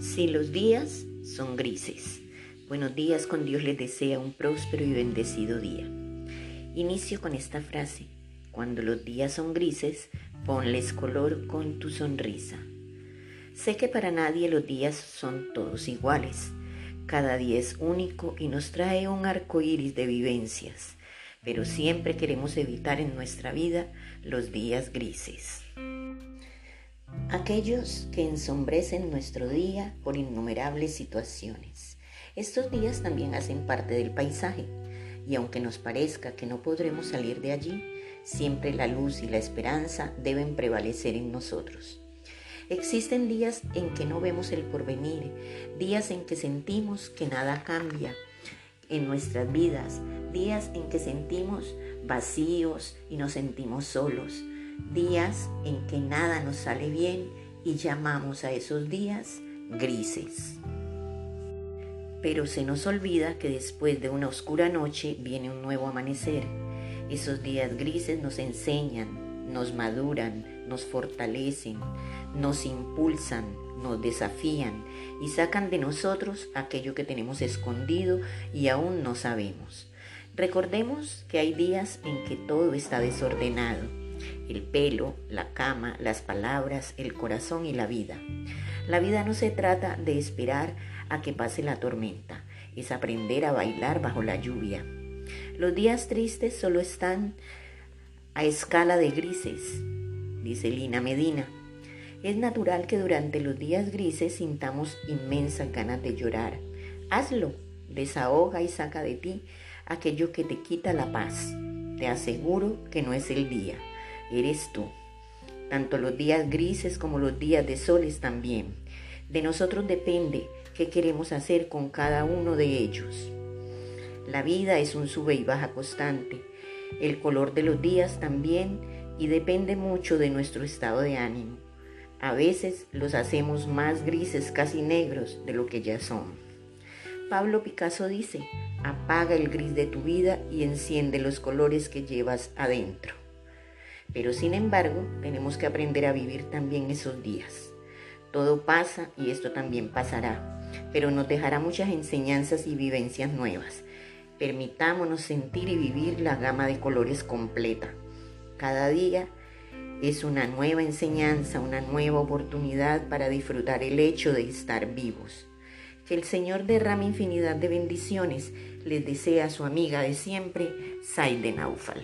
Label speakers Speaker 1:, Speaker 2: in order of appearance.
Speaker 1: Si los días son grises. Buenos días, con Dios les desea un próspero y bendecido día. Inicio con esta frase. Cuando los días son grises, ponles color con tu sonrisa. Sé que para nadie los días son todos iguales. Cada día es único y nos trae un arco iris de vivencias, pero siempre queremos evitar en nuestra vida los días grises aquellos que ensombrecen nuestro día por innumerables situaciones. Estos días también hacen parte del paisaje y aunque nos parezca que no podremos salir de allí, siempre la luz y la esperanza deben prevalecer en nosotros. Existen días en que no vemos el porvenir, días en que sentimos que nada cambia en nuestras vidas, días en que sentimos vacíos y nos sentimos solos, días en que nada nos sale bien y llamamos a esos días grises. Pero se nos olvida que después de una oscura noche viene un nuevo amanecer. Esos días grises nos enseñan, nos maduran, nos fortalecen, nos impulsan, nos desafían y sacan de nosotros aquello que tenemos escondido y aún no sabemos. Recordemos que hay días en que todo está desordenado el pelo, la cama, las palabras, el corazón y la vida. La vida no se trata de esperar a que pase la tormenta, es aprender a bailar bajo la lluvia. Los días tristes solo están a escala de grises, dice Lina Medina. Es natural que durante los días grises sintamos inmensas ganas de llorar. Hazlo, desahoga y saca de ti aquello que te quita la paz. Te aseguro que no es el día eres tú. Tanto los días grises como los días de soles también. De nosotros depende qué queremos hacer con cada uno de ellos. La vida es un sube y baja constante. El color de los días también y depende mucho de nuestro estado de ánimo. A veces los hacemos más grises, casi negros, de lo que ya son. Pablo Picasso dice, apaga el gris de tu vida y enciende los colores que llevas adentro. Pero sin embargo, tenemos que aprender a vivir también esos días. Todo pasa y esto también pasará, pero nos dejará muchas enseñanzas y vivencias nuevas. Permitámonos sentir y vivir la gama de colores completa. Cada día es una nueva enseñanza, una nueva oportunidad para disfrutar el hecho de estar vivos. Que el Señor derrame infinidad de bendiciones, les desea su amiga de siempre, Saide Naufal.